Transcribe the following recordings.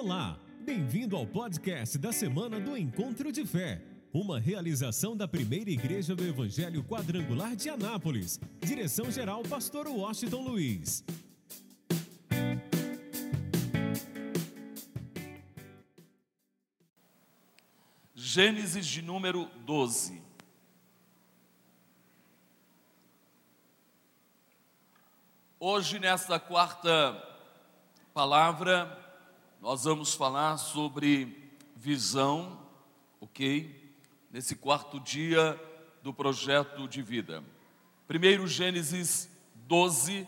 Olá, bem-vindo ao podcast da semana do Encontro de Fé, uma realização da primeira igreja do Evangelho Quadrangular de Anápolis. Direção-geral, Pastor Washington Luiz. Gênesis de número 12. Hoje, nesta quarta palavra, nós vamos falar sobre visão, ok? Nesse quarto dia do projeto de vida. Primeiro, Gênesis 12,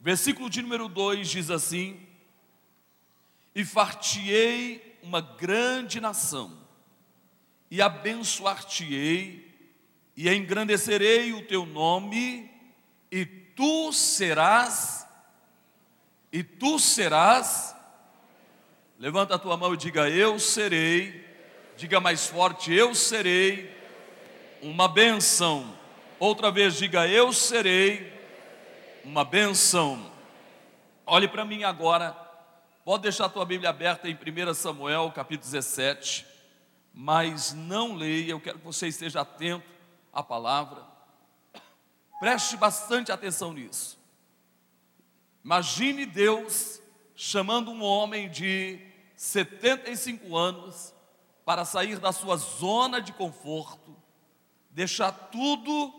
versículo de número 2 diz assim: E fartiei uma grande nação, e abençoar-te-ei, e engrandecerei o teu nome, e tu serás, e tu serás, levanta a tua mão e diga: Eu serei, diga mais forte: Eu serei uma benção. Outra vez, diga: Eu serei uma benção. Olhe para mim agora, pode deixar a tua Bíblia aberta em 1 Samuel, capítulo 17, mas não leia, eu quero que você esteja atento à palavra. Preste bastante atenção nisso. Imagine Deus chamando um homem de 75 anos para sair da sua zona de conforto, deixar tudo,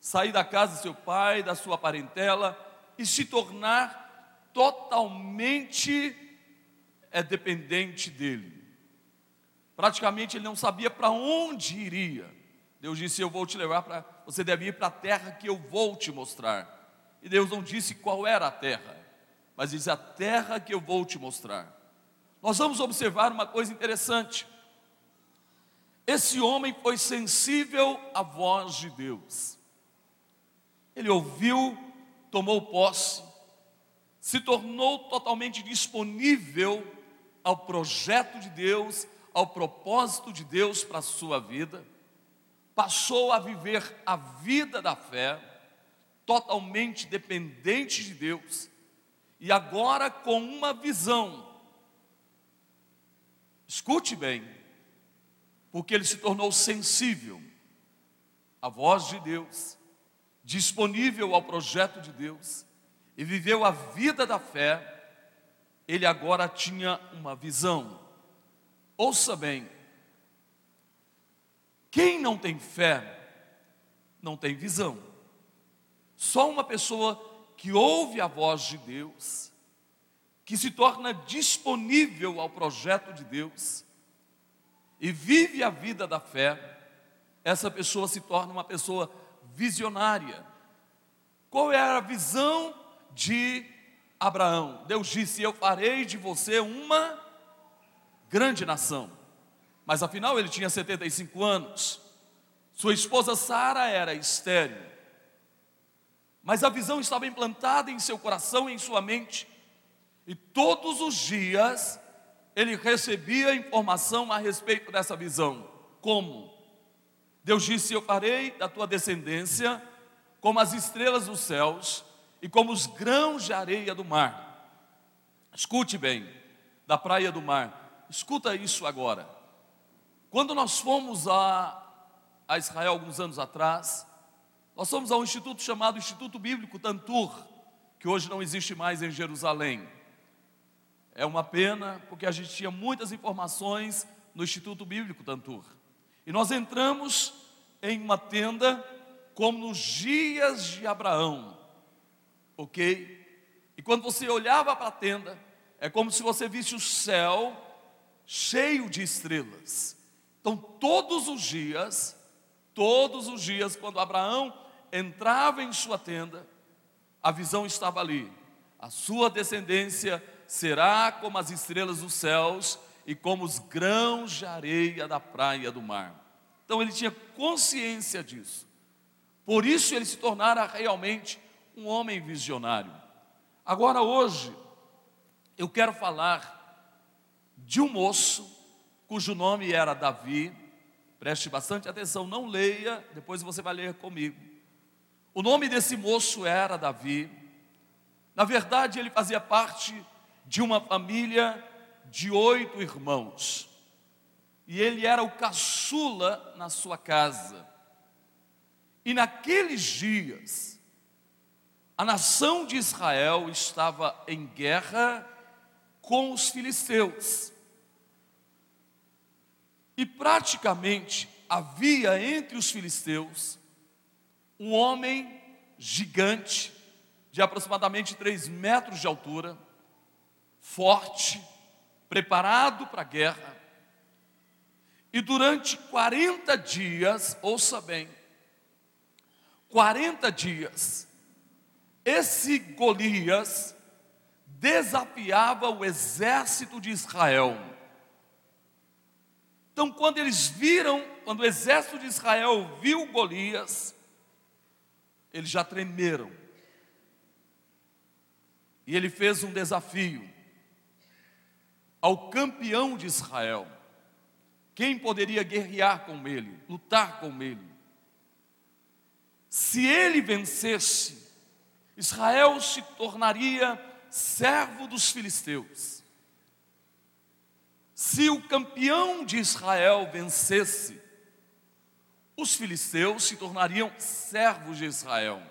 sair da casa do seu pai, da sua parentela e se tornar totalmente é dependente dele. Praticamente ele não sabia para onde iria. Deus disse: Eu vou te levar para. Você deve ir para a terra que eu vou te mostrar. E Deus não disse qual era a terra, mas disse: A terra que eu vou te mostrar. Nós vamos observar uma coisa interessante. Esse homem foi sensível à voz de Deus. Ele ouviu, tomou posse, se tornou totalmente disponível ao projeto de Deus, ao propósito de Deus para a sua vida passou a viver a vida da fé, totalmente dependente de Deus, e agora com uma visão. Escute bem, porque ele se tornou sensível à voz de Deus, disponível ao projeto de Deus, e viveu a vida da fé, ele agora tinha uma visão. Ouça bem, quem não tem fé, não tem visão. Só uma pessoa que ouve a voz de Deus, que se torna disponível ao projeto de Deus e vive a vida da fé, essa pessoa se torna uma pessoa visionária. Qual era a visão de Abraão? Deus disse: Eu farei de você uma grande nação. Mas afinal ele tinha 75 anos. Sua esposa Sara era estéril. Mas a visão estava implantada em seu coração e em sua mente. E todos os dias ele recebia informação a respeito dessa visão. Como? Deus disse: Eu farei da tua descendência como as estrelas dos céus e como os grãos de areia do mar. Escute bem, da praia do mar. Escuta isso agora. Quando nós fomos a, a Israel alguns anos atrás, nós fomos a um instituto chamado Instituto Bíblico Tantur, que hoje não existe mais em Jerusalém. É uma pena, porque a gente tinha muitas informações no Instituto Bíblico Tantur. E nós entramos em uma tenda como nos dias de Abraão, ok? E quando você olhava para a tenda, é como se você visse o céu cheio de estrelas. Então, todos os dias, todos os dias, quando Abraão entrava em sua tenda, a visão estava ali. A sua descendência será como as estrelas dos céus e como os grãos de areia da praia do mar. Então ele tinha consciência disso. Por isso ele se tornara realmente um homem visionário. Agora hoje eu quero falar de um moço cujo nome era Davi. Preste bastante atenção, não leia, depois você vai ler comigo. O nome desse moço era Davi. Na verdade, ele fazia parte de uma família de oito irmãos. E ele era o caçula na sua casa. E naqueles dias, a nação de Israel estava em guerra com os filisteus. E praticamente havia entre os filisteus um homem gigante, de aproximadamente 3 metros de altura, forte, preparado para a guerra. E durante 40 dias, ouça bem, 40 dias, esse Golias desafiava o exército de Israel. Então, quando eles viram, quando o exército de Israel viu Golias, eles já tremeram. E ele fez um desafio ao campeão de Israel. Quem poderia guerrear com ele, lutar com ele? Se ele vencesse, Israel se tornaria servo dos filisteus. Se o campeão de Israel vencesse, os filisteus se tornariam servos de Israel.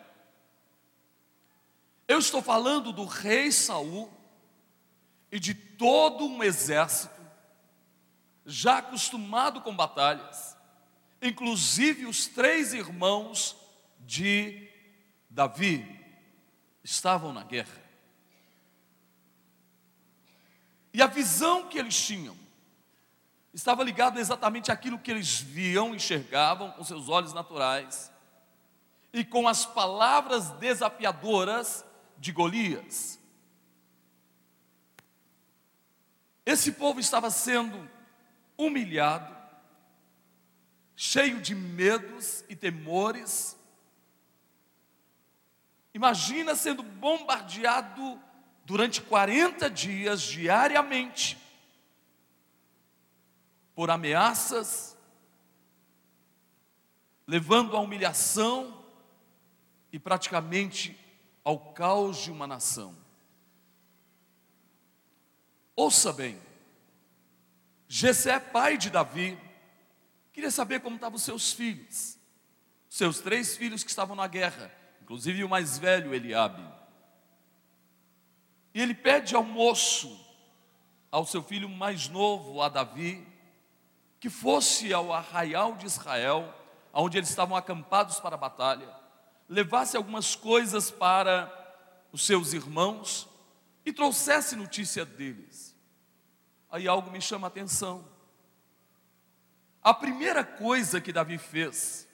Eu estou falando do rei Saul e de todo um exército já acostumado com batalhas, inclusive os três irmãos de Davi estavam na guerra. E a visão que eles tinham estava ligada exatamente àquilo que eles viam, enxergavam com seus olhos naturais e com as palavras desafiadoras de Golias. Esse povo estava sendo humilhado, cheio de medos e temores. Imagina sendo bombardeado durante 40 dias diariamente por ameaças, levando à humilhação e praticamente ao caos de uma nação. Ouça bem, Jessé, pai de Davi, queria saber como estavam os seus filhos, seus três filhos que estavam na guerra, inclusive o mais velho, Eliabe. E ele pede almoço ao seu filho mais novo, a Davi, que fosse ao arraial de Israel, onde eles estavam acampados para a batalha, levasse algumas coisas para os seus irmãos e trouxesse notícia deles. Aí algo me chama a atenção. A primeira coisa que Davi fez,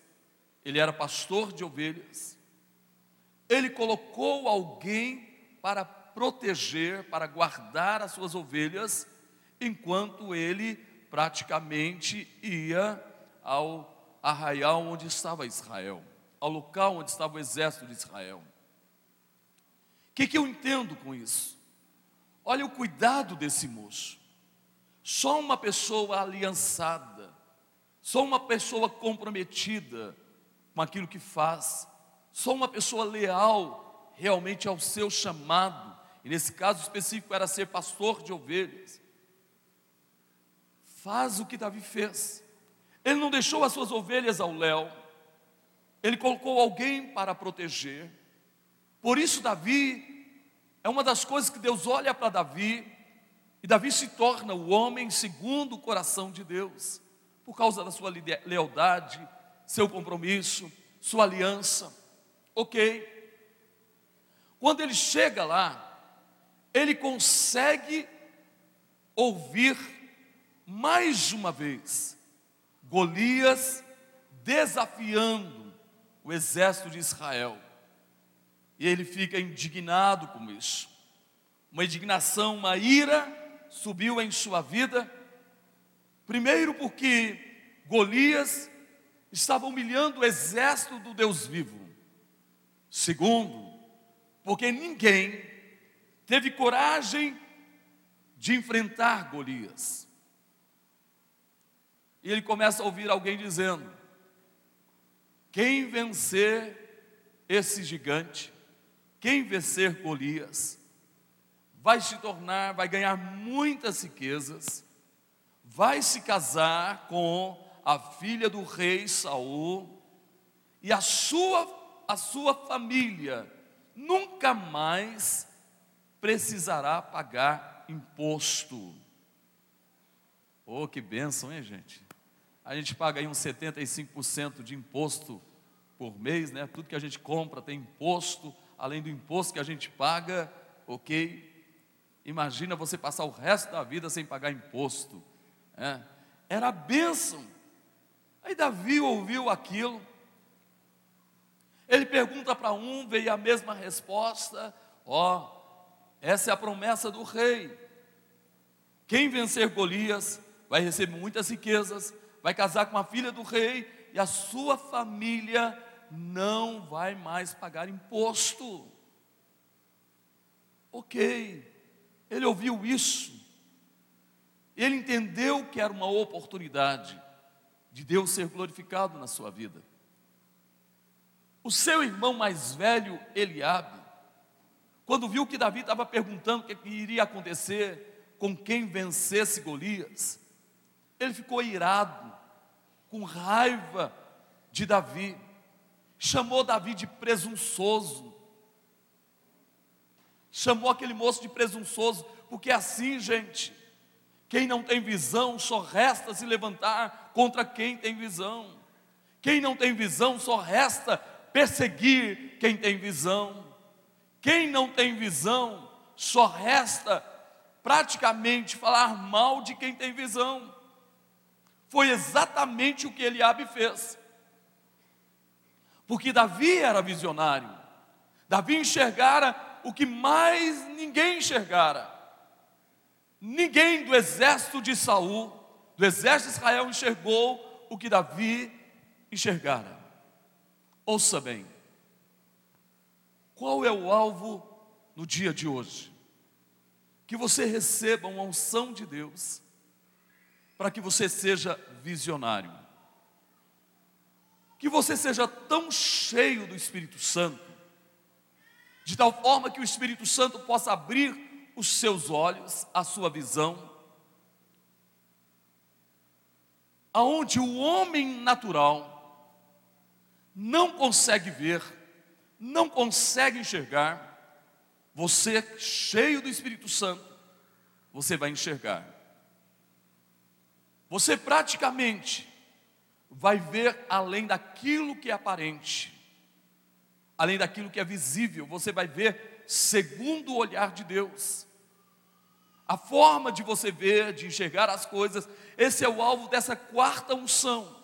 ele era pastor de ovelhas, ele colocou alguém para proteger, para guardar as suas ovelhas, enquanto ele praticamente ia ao arraial onde estava Israel, ao local onde estava o exército de Israel. O que, que eu entendo com isso? Olha o cuidado desse moço. Só uma pessoa aliançada, só uma pessoa comprometida com aquilo que faz, só uma pessoa leal realmente ao seu chamado, e nesse caso específico era ser pastor de ovelhas, faz o que Davi fez. Ele não deixou as suas ovelhas ao léu, ele colocou alguém para proteger. Por isso, Davi é uma das coisas que Deus olha para Davi, e Davi se torna o homem segundo o coração de Deus, por causa da sua lealdade, seu compromisso, sua aliança. Ok. Quando ele chega lá, ele consegue ouvir mais uma vez Golias desafiando o exército de Israel. E ele fica indignado com isso. Uma indignação, uma ira subiu em sua vida. Primeiro, porque Golias estava humilhando o exército do Deus vivo. Segundo, porque ninguém teve coragem de enfrentar Golias. E ele começa a ouvir alguém dizendo: quem vencer esse gigante, quem vencer Golias, vai se tornar, vai ganhar muitas riquezas, vai se casar com a filha do rei Saul e a sua a sua família nunca mais precisará pagar imposto. Oh, que bênção, hein, gente? A gente paga aí uns 75% de imposto por mês, né? Tudo que a gente compra tem imposto, além do imposto que a gente paga, ok? Imagina você passar o resto da vida sem pagar imposto. Né? Era bênção. Aí Davi ouviu aquilo. Ele pergunta para um, veio a mesma resposta. Ó, oh, essa é a promessa do rei. Quem vencer Golias vai receber muitas riquezas, vai casar com a filha do rei e a sua família não vai mais pagar imposto. Ok, ele ouviu isso, ele entendeu que era uma oportunidade de Deus ser glorificado na sua vida. O seu irmão mais velho, Eliabe, quando viu que Davi estava perguntando o que iria acontecer com quem vencesse Golias, ele ficou irado, com raiva de Davi, chamou Davi de presunçoso, chamou aquele moço de presunçoso, porque assim, gente, quem não tem visão só resta se levantar contra quem tem visão. Quem não tem visão só resta perseguir quem tem visão. Quem não tem visão só resta praticamente falar mal de quem tem visão. Foi exatamente o que Eliabe fez. Porque Davi era visionário. Davi enxergara o que mais ninguém enxergara. Ninguém do exército de Saul, do exército de Israel enxergou o que Davi enxergara. Ouça bem. Qual é o alvo no dia de hoje? Que você receba uma unção de Deus para que você seja visionário. Que você seja tão cheio do Espírito Santo, de tal forma que o Espírito Santo possa abrir os seus olhos, a sua visão, aonde o homem natural não consegue ver, não consegue enxergar, você cheio do Espírito Santo, você vai enxergar. Você praticamente vai ver além daquilo que é aparente, além daquilo que é visível, você vai ver segundo o olhar de Deus. A forma de você ver, de enxergar as coisas, esse é o alvo dessa quarta unção.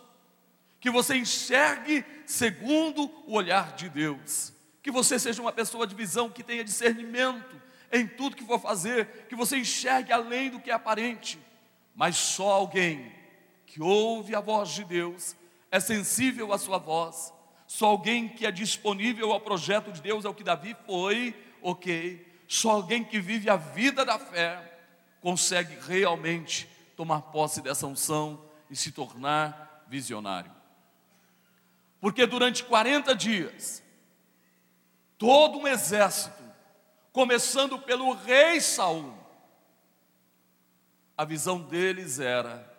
Que você enxergue segundo o olhar de Deus. Que você seja uma pessoa de visão que tenha discernimento em tudo que for fazer, que você enxergue além do que é aparente mas só alguém que ouve a voz de Deus, é sensível à sua voz, só alguém que é disponível ao projeto de Deus, é o que Davi foi, ok. Só alguém que vive a vida da fé consegue realmente tomar posse dessa unção e se tornar visionário. Porque durante 40 dias, todo um exército, começando pelo rei Saul, a visão deles era: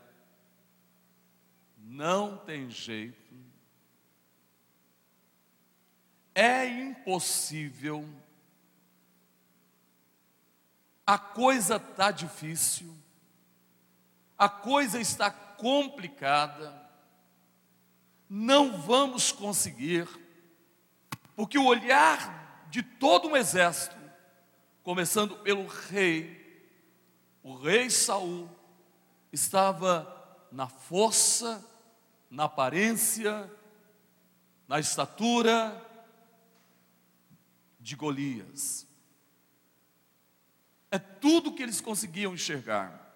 não tem jeito, é impossível, a coisa está difícil, a coisa está complicada, não vamos conseguir, porque o olhar de todo um exército, começando pelo rei, o rei Saul estava na força, na aparência, na estatura de Golias. É tudo que eles conseguiam enxergar.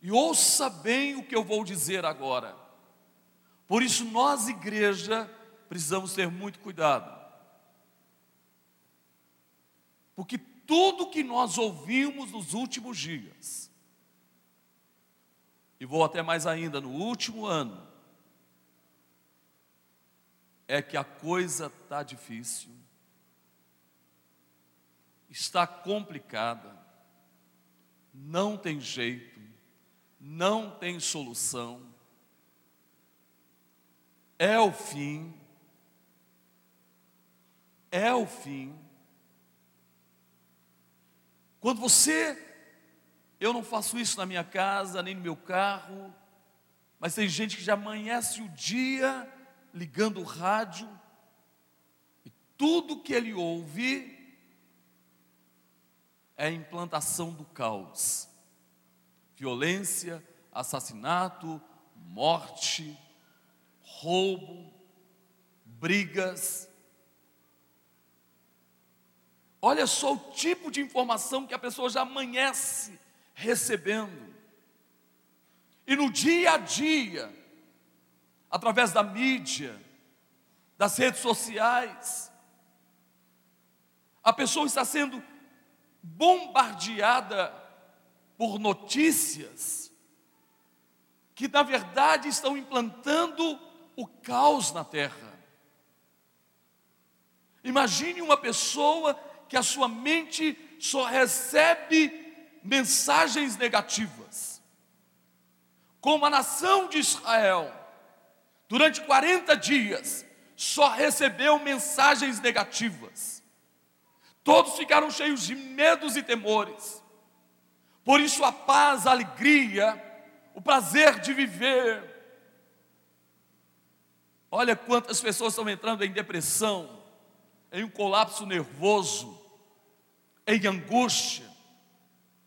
E ouça bem o que eu vou dizer agora. Por isso, nós, igreja, precisamos ter muito cuidado. Porque tudo que nós ouvimos nos últimos dias, e vou até mais ainda, no último ano, é que a coisa está difícil, está complicada, não tem jeito, não tem solução, é o fim, é o fim. Quando você, eu não faço isso na minha casa, nem no meu carro, mas tem gente que já amanhece o dia ligando o rádio e tudo que ele ouve é a implantação do caos. Violência, assassinato, morte, roubo, brigas. Olha só o tipo de informação que a pessoa já amanhece recebendo. E no dia a dia, através da mídia, das redes sociais, a pessoa está sendo bombardeada por notícias que, na verdade, estão implantando o caos na terra. Imagine uma pessoa que a sua mente só recebe mensagens negativas. Como a nação de Israel, durante 40 dias, só recebeu mensagens negativas. Todos ficaram cheios de medos e temores. Por isso a paz, a alegria, o prazer de viver. Olha quantas pessoas estão entrando em depressão, em um colapso nervoso, em angústia,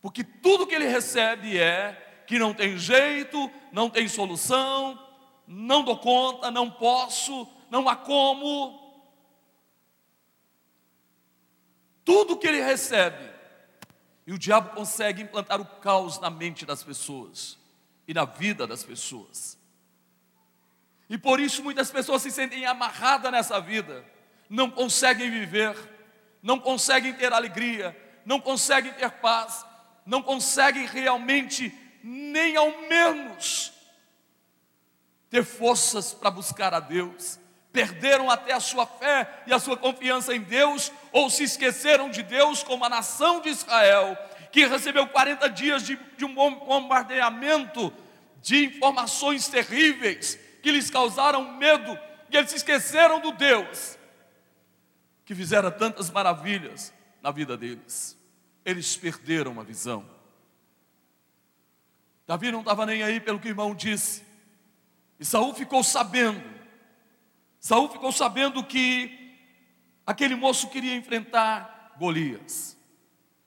porque tudo que ele recebe é que não tem jeito, não tem solução, não dou conta, não posso, não há como. Tudo que ele recebe, e o diabo consegue implantar o caos na mente das pessoas e na vida das pessoas. E por isso muitas pessoas se sentem amarradas nessa vida, não conseguem viver, não conseguem ter alegria, não conseguem ter paz, não conseguem realmente, nem ao menos, ter forças para buscar a Deus, perderam até a sua fé e a sua confiança em Deus, ou se esqueceram de Deus, como a nação de Israel, que recebeu 40 dias de, de um bombardeamento de informações terríveis que lhes causaram medo, e eles se esqueceram do Deus que fizera tantas maravilhas na vida deles. Eles perderam a visão. Davi não estava nem aí pelo que o irmão disse. E Saul ficou sabendo. Saul ficou sabendo que aquele moço queria enfrentar Golias.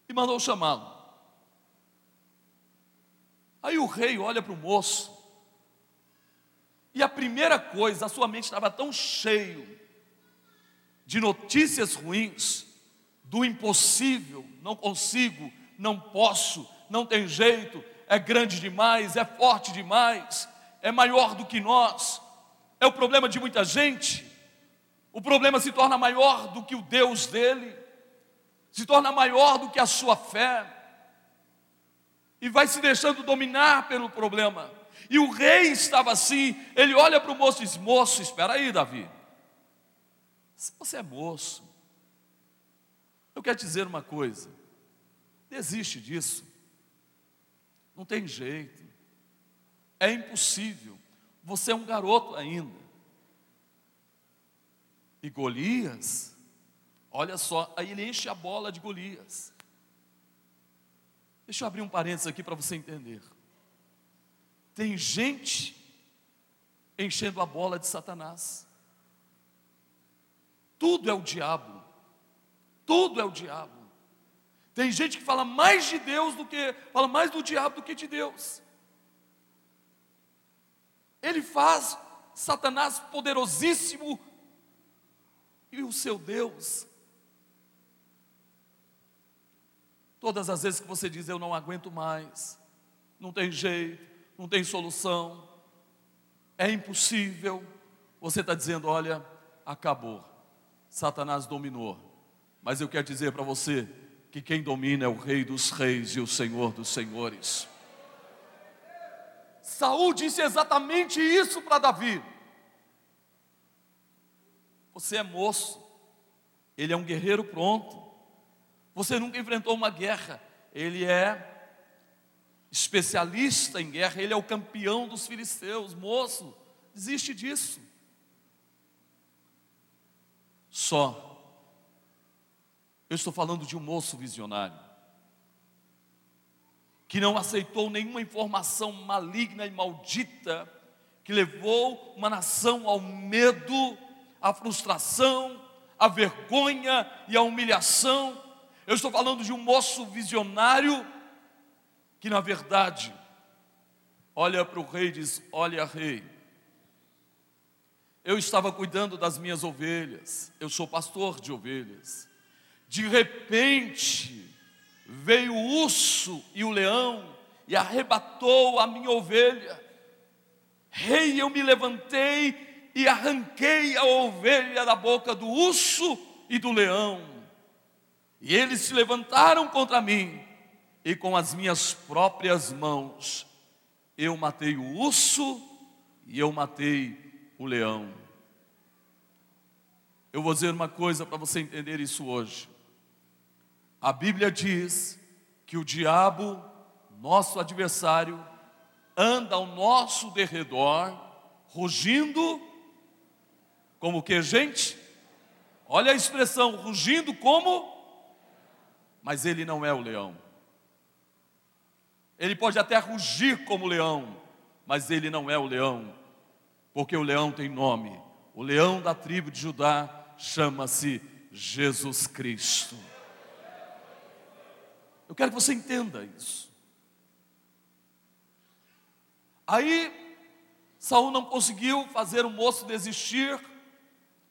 E mandou chamá-lo. Aí o rei olha para o moço. E a primeira coisa, a sua mente estava tão cheio de notícias ruins, do impossível, não consigo, não posso, não tem jeito, é grande demais, é forte demais, é maior do que nós, é o problema de muita gente. O problema se torna maior do que o Deus dele, se torna maior do que a sua fé, e vai se deixando dominar pelo problema. E o rei estava assim, ele olha para o moço e diz: Moço, espera aí, Davi. Você é moço, eu quero dizer uma coisa: desiste disso, não tem jeito, é impossível, você é um garoto ainda. E Golias, olha só, aí ele enche a bola de Golias. Deixa eu abrir um parênteses aqui para você entender. Tem gente enchendo a bola de Satanás. Tudo é o diabo. Tudo é o diabo. Tem gente que fala mais de Deus do que fala mais do diabo do que de Deus. Ele faz Satanás poderosíssimo e o seu Deus. Todas as vezes que você diz eu não aguento mais, não tem jeito, não tem solução, é impossível, você está dizendo: olha, acabou. Satanás dominou. Mas eu quero dizer para você que quem domina é o Rei dos Reis e o Senhor dos Senhores. Saul disse exatamente isso para Davi. Você é moço, ele é um guerreiro pronto. Você nunca enfrentou uma guerra. Ele é especialista em guerra, ele é o campeão dos filisteus. Moço, desiste disso. Só. Eu estou falando de um moço visionário que não aceitou nenhuma informação maligna e maldita que levou uma nação ao medo, à frustração, à vergonha e à humilhação. Eu estou falando de um moço visionário que, na verdade, olha para o rei e diz: Olha, rei, eu estava cuidando das minhas ovelhas, eu sou pastor de ovelhas. De repente, veio o urso e o leão e arrebatou a minha ovelha. Rei, eu me levantei e arranquei a ovelha da boca do urso e do leão. E eles se levantaram contra mim, e com as minhas próprias mãos eu matei o urso e eu matei o leão. Eu vou dizer uma coisa para você entender isso hoje. A Bíblia diz que o diabo, nosso adversário, anda ao nosso derredor, rugindo, como que, gente? Olha a expressão, rugindo como? Mas ele não é o leão. Ele pode até rugir como leão, mas ele não é o leão, porque o leão tem nome. O leão da tribo de Judá chama-se Jesus Cristo. Eu quero que você entenda isso. Aí Saul não conseguiu fazer o moço desistir.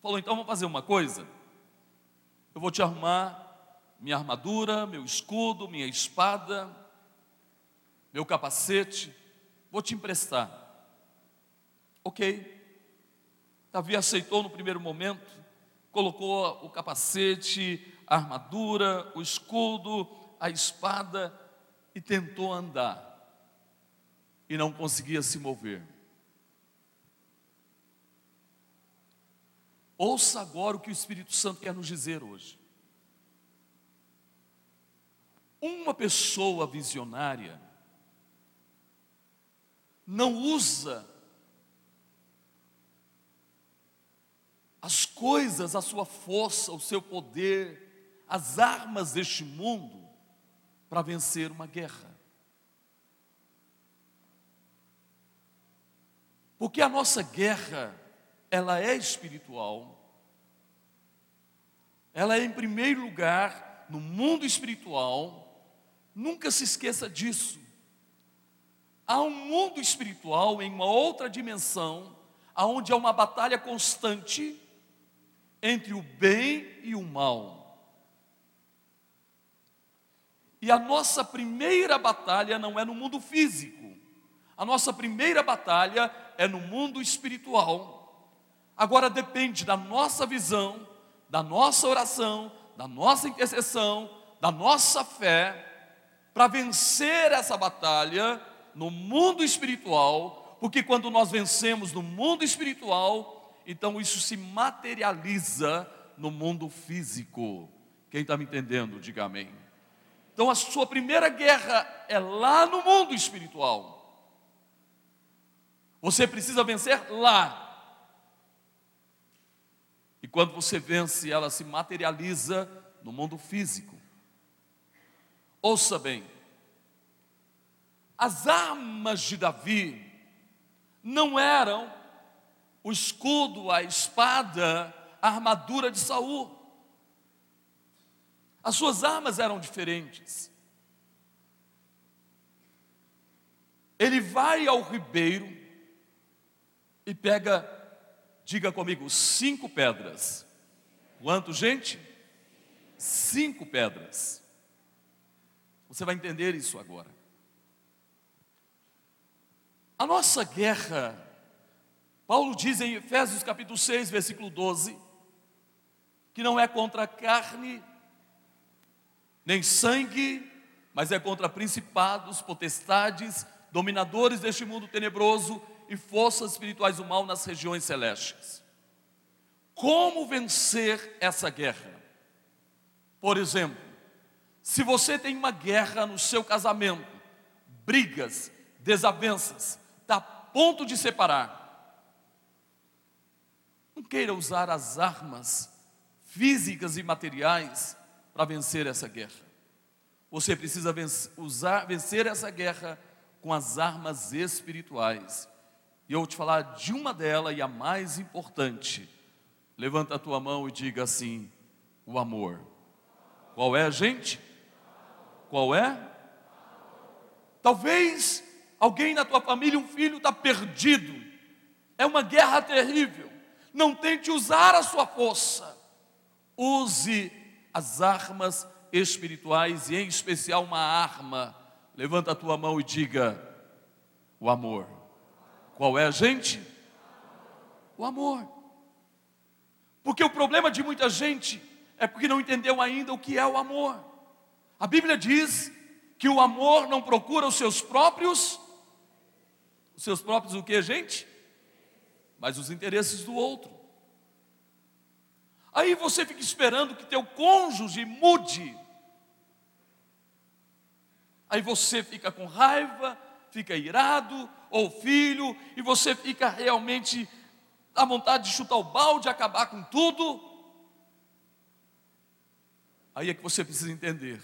Falou: então vamos fazer uma coisa. Eu vou te arrumar minha armadura, meu escudo, minha espada, meu capacete, vou te emprestar. Ok. Davi aceitou no primeiro momento, colocou o capacete, a armadura, o escudo, a espada e tentou andar e não conseguia se mover. Ouça agora o que o Espírito Santo quer nos dizer hoje. Uma pessoa visionária não usa as coisas, a sua força, o seu poder, as armas deste mundo para vencer uma guerra. Porque a nossa guerra, ela é espiritual. Ela é em primeiro lugar no mundo espiritual. Nunca se esqueça disso. Há um mundo espiritual em uma outra dimensão, aonde há uma batalha constante entre o bem e o mal. E a nossa primeira batalha não é no mundo físico. A nossa primeira batalha é no mundo espiritual. Agora depende da nossa visão, da nossa oração, da nossa intercessão, da nossa fé, para vencer essa batalha no mundo espiritual, porque quando nós vencemos no mundo espiritual, então isso se materializa no mundo físico. Quem está me entendendo, diga amém. Então a sua primeira guerra é lá no mundo espiritual. Você precisa vencer lá. E quando você vence, ela se materializa no mundo físico. Ouça bem, as armas de Davi não eram o escudo, a espada, a armadura de Saul. As suas armas eram diferentes. Ele vai ao ribeiro, e pega, diga comigo, cinco pedras. Quanto, gente? Cinco pedras. Você vai entender isso agora. A nossa guerra, Paulo diz em Efésios capítulo 6, versículo 12, que não é contra carne, nem sangue, mas é contra principados, potestades, dominadores deste mundo tenebroso e forças espirituais do mal nas regiões celestes. Como vencer essa guerra? Por exemplo, Se você tem uma guerra no seu casamento, brigas, desavenças, está a ponto de separar, não queira usar as armas físicas e materiais para vencer essa guerra. Você precisa vencer, usar, vencer essa guerra com as armas espirituais. E eu vou te falar de uma delas e a mais importante. Levanta a tua mão e diga assim: o amor. Qual é, gente? Qual é? Talvez alguém na tua família, um filho, está perdido. É uma guerra terrível. Não tente usar a sua força. Use as armas espirituais e, em especial, uma arma. Levanta a tua mão e diga: o amor. Qual é, gente? O amor. Porque o problema de muita gente é porque não entendeu ainda o que é o amor. A Bíblia diz que o amor não procura os seus próprios, os seus próprios o que, gente? Mas os interesses do outro. Aí você fica esperando que teu cônjuge mude. Aí você fica com raiva, fica irado, ou filho, e você fica realmente à vontade de chutar o balde, acabar com tudo. Aí é que você precisa entender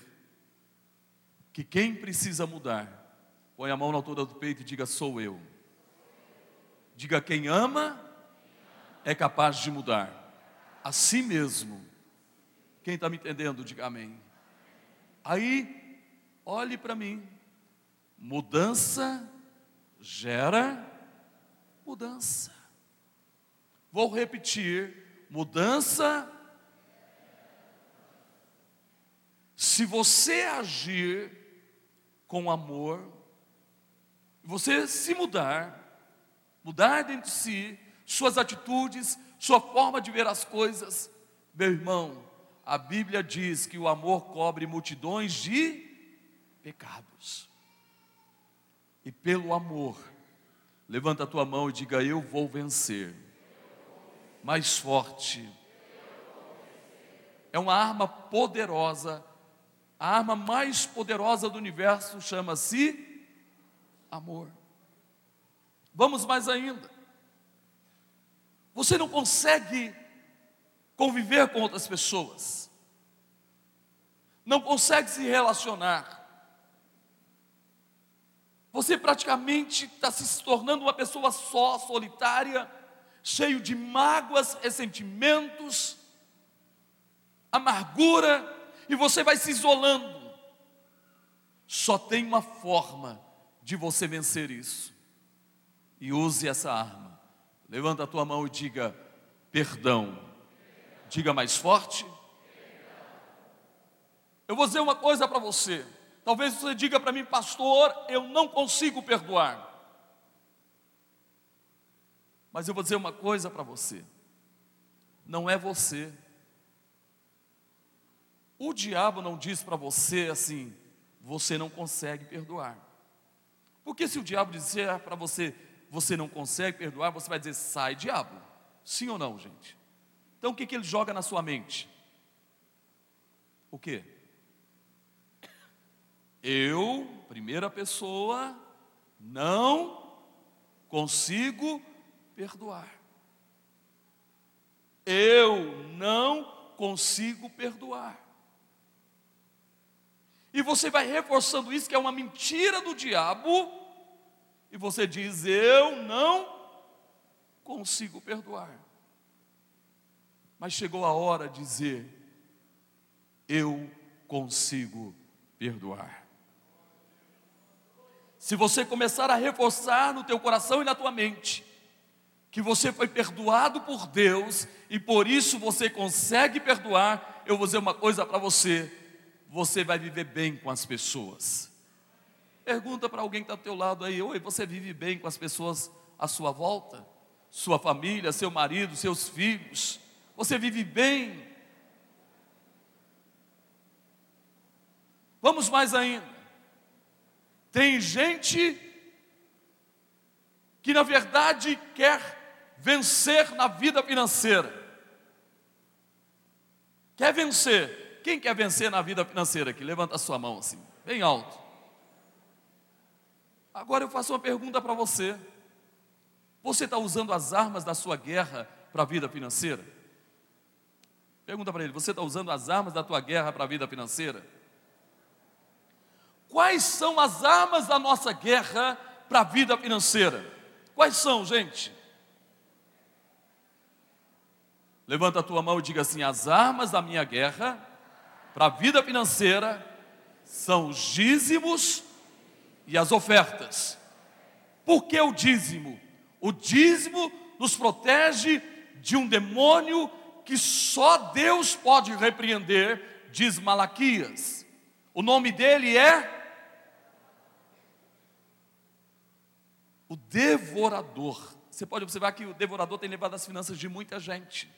que quem precisa mudar, põe a mão na altura do peito e diga: Sou eu. Diga: Quem ama é capaz de mudar a si mesmo. Quem está me entendendo, diga amém. Aí, olhe para mim. Mudança gera mudança. Vou repetir: mudança. Se você agir com amor, você se mudar, mudar dentro de si, suas atitudes, sua forma de ver as coisas, meu irmão, a Bíblia diz que o amor cobre multidões de pecados. E pelo amor, levanta a tua mão e diga: Eu vou vencer. Mais forte. É uma arma poderosa a arma mais poderosa do universo chama-se amor. Vamos mais ainda. Você não consegue conviver com outras pessoas, não consegue se relacionar. Você praticamente está se tornando uma pessoa só, solitária, cheio de mágoas, ressentimentos, amargura, e você vai se isolando. Só tem uma forma de você vencer isso. E use essa arma. Levanta a tua mão e diga: perdão. Diga mais forte. Eu vou dizer uma coisa para você. Talvez você diga para mim, pastor, eu não consigo perdoar. Mas eu vou dizer uma coisa para você. Não é você o diabo não diz para você assim, você não consegue perdoar. Porque se o diabo disser para você, você não consegue perdoar, você vai dizer, sai diabo. Sim ou não, gente? Então o que, que ele joga na sua mente? O que? Eu, primeira pessoa, não consigo perdoar. Eu não consigo perdoar. E você vai reforçando isso, que é uma mentira do diabo, e você diz: Eu não consigo perdoar. Mas chegou a hora de dizer: Eu consigo perdoar. Se você começar a reforçar no teu coração e na tua mente que você foi perdoado por Deus e por isso você consegue perdoar, eu vou dizer uma coisa para você: você vai viver bem com as pessoas. Pergunta para alguém que está ao teu lado aí, oi, você vive bem com as pessoas à sua volta? Sua família, seu marido, seus filhos? Você vive bem? Vamos mais ainda. Tem gente que na verdade quer vencer na vida financeira. Quer vencer, Quem quer vencer na vida financeira aqui? Levanta a sua mão assim, bem alto. Agora eu faço uma pergunta para você. Você está usando as armas da sua guerra para a vida financeira? Pergunta para ele: você está usando as armas da tua guerra para a vida financeira? Quais são as armas da nossa guerra para a vida financeira? Quais são, gente? Levanta a tua mão e diga assim: as armas da minha guerra para a vida financeira são os dízimos e as ofertas. Por que o dízimo? O dízimo nos protege de um demônio que só Deus pode repreender, diz Malaquias. O nome dele é o devorador. Você pode observar que o devorador tem levado as finanças de muita gente.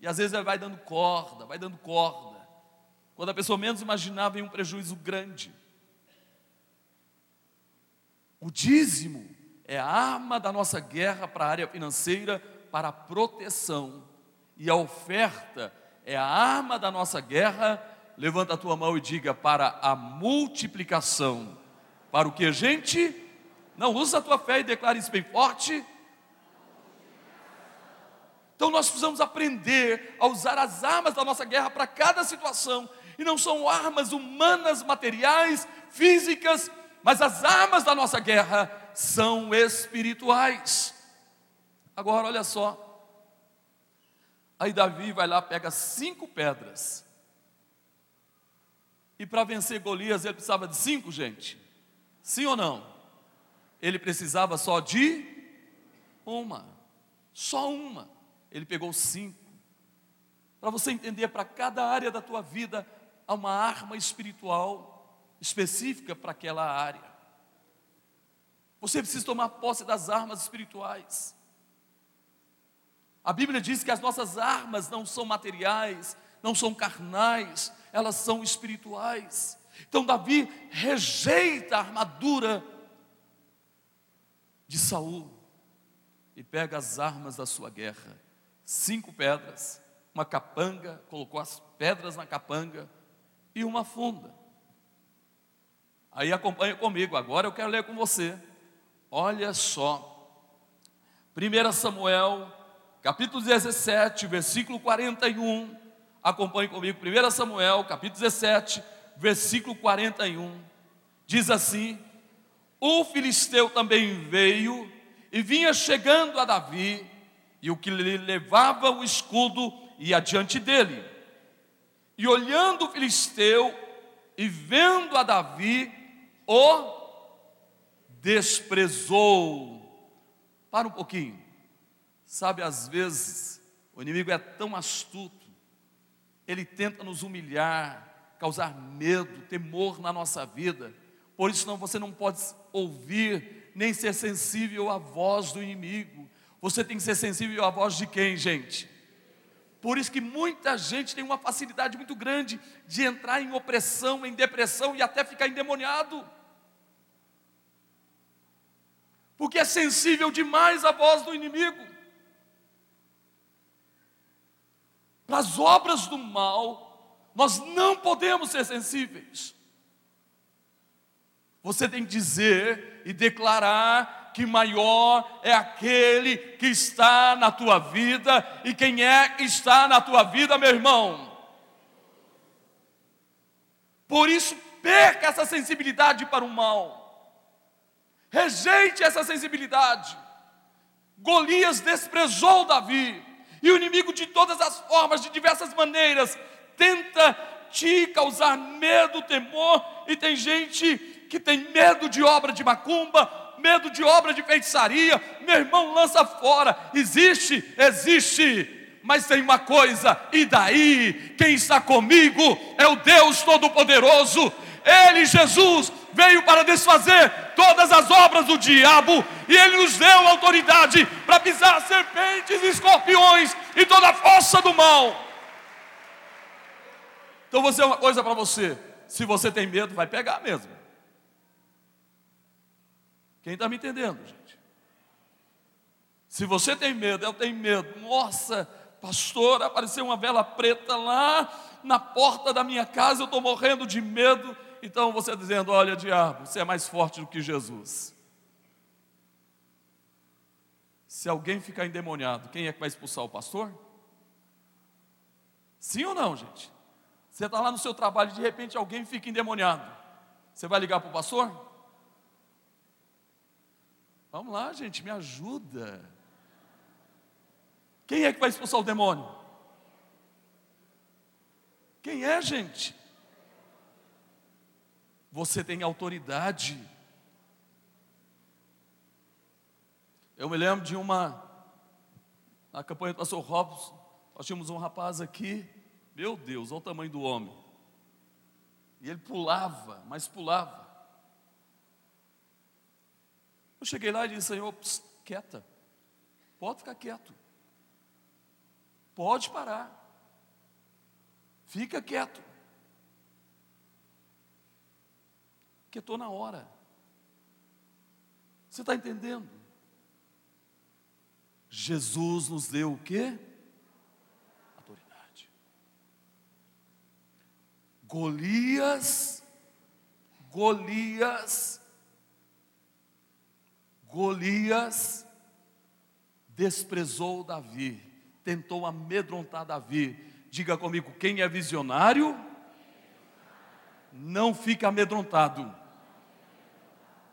E às vezes ele vai dando corda, vai dando corda. Quando a pessoa menos imaginava, vem um prejuízo grande. O dízimo é a arma da nossa guerra para a área financeira, para a proteção. E a oferta é a arma da nossa guerra. Levanta a tua mão e diga para a multiplicação. Para o que, gente? Não, usa a tua fé e declare isso bem forte. Então nós precisamos aprender a usar as armas da nossa guerra para cada situação. E não são armas humanas, materiais, físicas, mas as armas da nossa guerra são espirituais. Agora olha só. Aí Davi vai lá, pega cinco pedras. E para vencer Golias ele precisava de cinco, gente? Sim ou não? Ele precisava só de uma, só uma. Ele pegou cinco. Para você entender, para cada área da tua vida, há uma arma espiritual específica para aquela área. Você precisa tomar posse das armas espirituais. A Bíblia diz que as nossas armas não são materiais, não são carnais, elas são espirituais. Então Davi rejeita a armadura de Saul e pega as armas da sua guerra, cinco pedras, uma capanga, colocou as pedras na capanga e uma funda. Aí acompanha comigo, agora eu quero ler com você. Olha só. 1 Samuel, capítulo 17, versículo 41. Acompanhe comigo, 1 Samuel, capítulo 17, versículo 41. Diz assim: o filisteu também veio e vinha chegando a Davi, e o que lhe levava o escudo ia diante dele. E olhando o filisteu e vendo a Davi, o desprezou. Para um pouquinho. Sabe, às vezes, o inimigo é tão astuto, ele tenta nos humilhar, causar medo, temor na nossa vida. Por isso, não, você não pode ouvir, nem ser sensível à voz do inimigo. Você tem que ser sensível à voz de quem, gente? Por isso que muita gente tem uma facilidade muito grande de entrar em opressão, em depressão e até ficar endemoniado. Porque é sensível demais à voz do inimigo. Para as obras do mal, nós não podemos ser sensíveis. Você tem que dizer e declarar que maior é aquele que está na tua vida, e quem é que está na tua vida, meu irmão? Por isso, perca essa sensibilidade para o mal, rejeite essa sensibilidade. Golias desprezou Davi, e o inimigo, de todas as formas, de diversas maneiras, tenta te causar medo, temor, e tem gente que tem medo de obra de macumba, medo de obra de feitiçaria, meu irmão, lança fora. Existe, existe. Mas tem uma coisa, e daí? Quem está comigo é o Deus Todo-Poderoso. Ele, Jesus, veio para desfazer todas as obras do diabo, e ele nos deu autoridade para pisar serpentes escorpiões e toda a força do mal. Então vou dizer uma coisa para você: se você tem medo, vai pegar mesmo. Quem está me entendendo, gente? Se você tem medo, eu tenho medo. Nossa, pastor, apareceu uma vela preta lá na porta da minha casa, eu estou morrendo de medo. Então você dizendo: Olha, diabo, você é mais forte do que Jesus. Se alguém ficar endemoniado, quem é que vai expulsar o pastor? Sim ou não, gente? Você está lá no seu trabalho e de repente alguém fica endemoniado. Você vai ligar para o pastor? Vamos lá, gente, me ajuda. Quem é que vai expulsar o demônio? Quem é, gente? Você tem autoridade. Eu me lembro de uma, na campanha do pastor Robson, nós tínhamos um rapaz aqui, meu Deus, olha o tamanho do homem. E ele pulava, mas pulava. Eu cheguei lá e disse, Senhor, pss, quieta, pode ficar quieto, pode parar, fica quieto. Que estou na hora. Você está entendendo? Jesus nos deu o quê? Golias, Golias, Golias desprezou Davi, tentou amedrontar Davi. Diga comigo, quem é visionário, não fica amedrontado.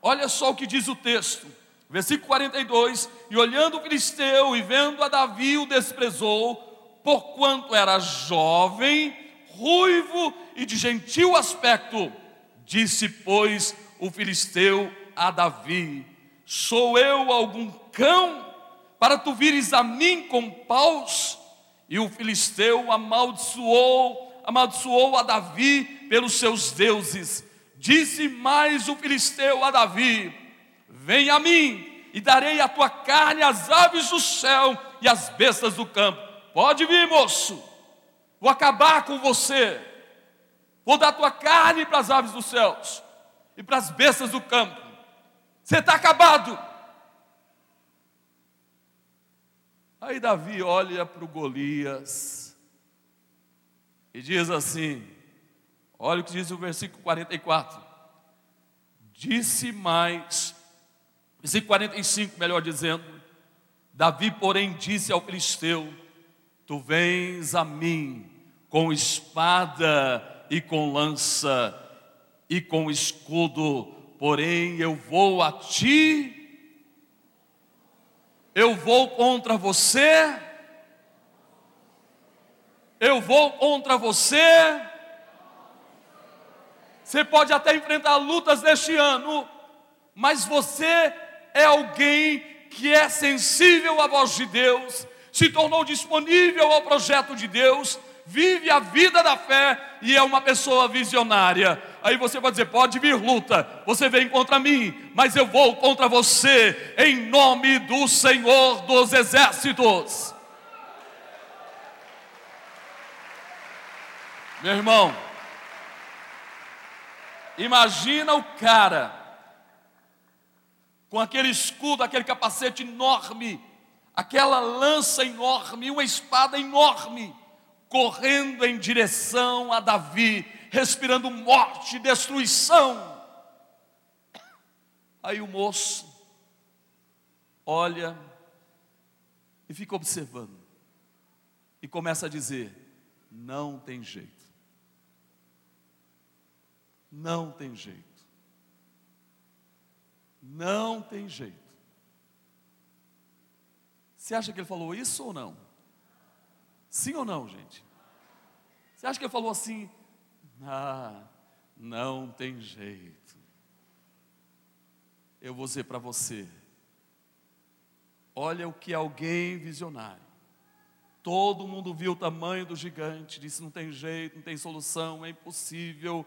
Olha só o que diz o texto, versículo 42: E olhando o filisteu e vendo a Davi, o desprezou, porquanto era jovem ruivo e de gentil aspecto. Disse, pois, o filisteu a Davi: Sou eu algum cão para tu vires a mim com paus? E o filisteu amaldiçoou, amaldiçoou a Davi pelos seus deuses. Disse mais o filisteu a Davi: Vem a mim, e darei a tua carne às aves do céu e às bestas do campo. Pode vir, moço vou acabar com você, vou dar tua carne para as aves dos céus e para as bestas do campo. Você está acabado. Aí Davi olha para o Golias e diz assim: olha o que diz o versículo 44. Disse mais, versículo 45, melhor dizendo, Davi, porém, disse ao filisteu: Tu vens a mim com espada e com lança e com escudo, porém eu vou a ti, eu vou contra você, eu vou contra você. Você pode até enfrentar lutas neste ano, mas você é alguém que é sensível à voz de Deus, se tornou disponível ao projeto de Deus, vive a vida da fé e é uma pessoa visionária. Aí você vai dizer: pode vir luta, você vem contra mim, mas eu vou contra você, em nome do Senhor dos Exércitos. Meu irmão, imagina o cara com aquele escudo, aquele capacete enorme, aquela lança enorme, uma espada enorme correndo em direção a Davi, respirando morte, destruição. Aí o moço olha e fica observando, e começa a dizer: não tem jeito, não tem jeito, não tem jeito. Você acha que ele falou isso ou não? Sim ou não, gente? Você acha que ele falou assim? Ah, não tem jeito. Eu vou dizer para você: olha o que alguém visionário. Todo mundo viu o tamanho do gigante, disse: não tem jeito, não tem solução, é impossível,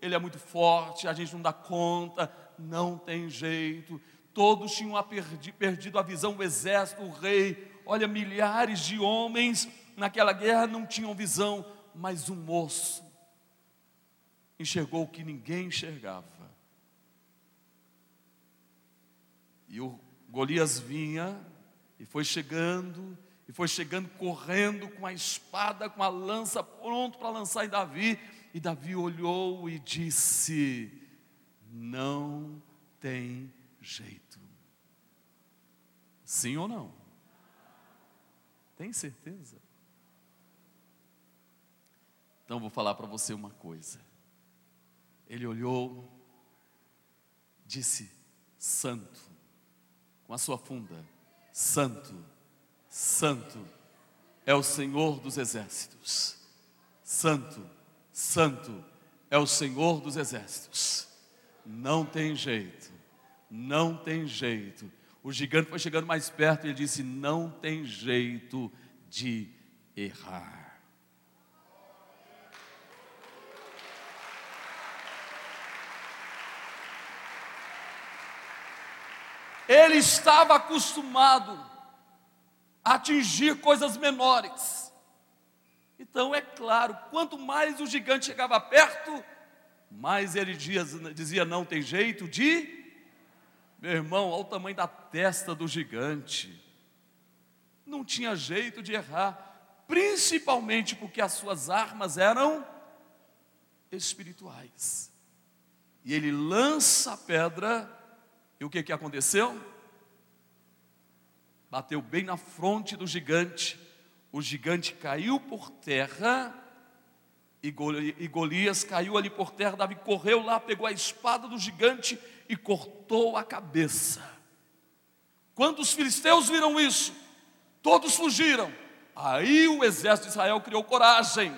ele é muito forte, a gente não dá conta, não tem jeito. Todos tinham perdido a visão, o exército, o rei. Olha, milhares de homens naquela guerra não tinham visão, mas um moço enxergou o que ninguém enxergava. E o Golias vinha e foi chegando, e foi chegando correndo com a espada, com a lança, pronto para lançar em Davi. E Davi olhou e disse: Não tem jeito. Sim ou não? Tem certeza? Então vou falar para você uma coisa. Ele olhou, disse: Santo, com a sua funda, Santo Santo é o Senhor dos exércitos. Santo, Santo é o Senhor dos exércitos. Não tem jeito, não tem jeito. O gigante foi chegando mais perto e ele disse: Não tem jeito de errar. Ele estava acostumado atingir coisas menores. Então é claro, quanto mais o gigante chegava perto, mais ele dizia: não tem jeito de. Meu irmão, olha o tamanho da testa do gigante. Não tinha jeito de errar, principalmente porque as suas armas eram espirituais. E ele lança a pedra, e o que, que aconteceu? bateu bem na fronte do gigante. O gigante caiu por terra e Golias caiu ali por terra. Davi correu lá, pegou a espada do gigante e cortou a cabeça. Quando os filisteus viram isso, todos fugiram. Aí o exército de Israel criou coragem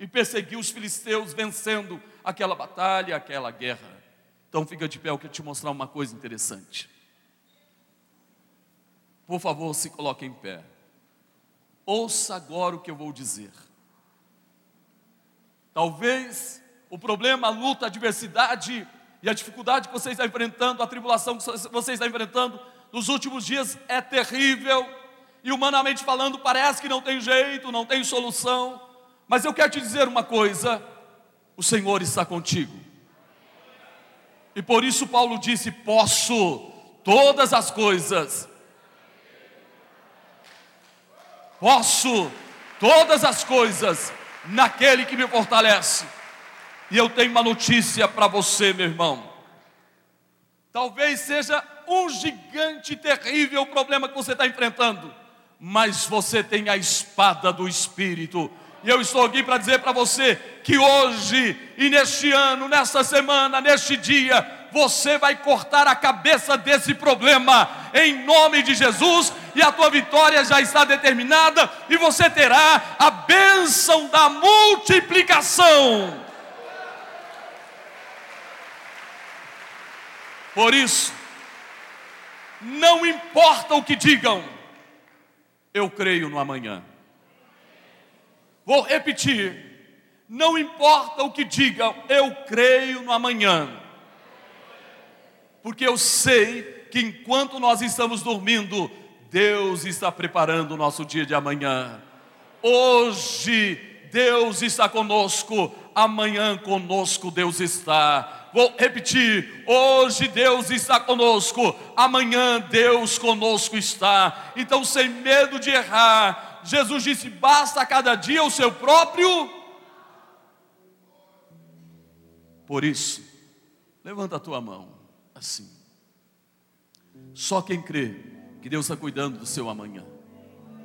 e perseguiu os filisteus, vencendo aquela batalha, aquela guerra. Então fica de pé, eu quero te mostrar uma coisa interessante. Por favor, se coloque em pé. Ouça agora o que eu vou dizer. Talvez o problema, a luta, a adversidade e a dificuldade que você está enfrentando, a tribulação que você está enfrentando nos últimos dias é terrível. E humanamente falando, parece que não tem jeito, não tem solução. Mas eu quero te dizer uma coisa: o Senhor está contigo. E por isso Paulo disse: Posso todas as coisas Posso todas as coisas naquele que me fortalece. E eu tenho uma notícia para você, meu irmão. Talvez seja um gigante terrível o problema que você está enfrentando, mas você tem a espada do Espírito. E eu estou aqui para dizer para você que hoje, e neste ano, nesta semana, neste dia, você vai cortar a cabeça desse problema, em nome de Jesus, e a tua vitória já está determinada, e você terá a bênção da multiplicação. Por isso, não importa o que digam, eu creio no amanhã. Vou repetir, não importa o que digam, eu creio no amanhã porque eu sei que enquanto nós estamos dormindo, Deus está preparando o nosso dia de amanhã. Hoje Deus está conosco, amanhã conosco Deus está. Vou repetir: hoje Deus está conosco, amanhã Deus conosco está. Então, sem medo de errar, Jesus disse: basta a cada dia o seu próprio. Por isso, levanta a tua mão assim. Só quem crê que Deus está cuidando do seu amanhã.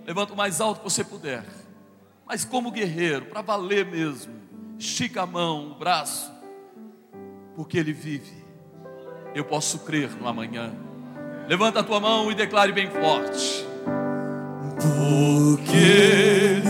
Levanta o mais alto que você puder. Mas como guerreiro, para valer mesmo. Estica a mão, o braço. Porque Ele vive. Eu posso crer no amanhã. Levanta a tua mão e declare bem forte. Porque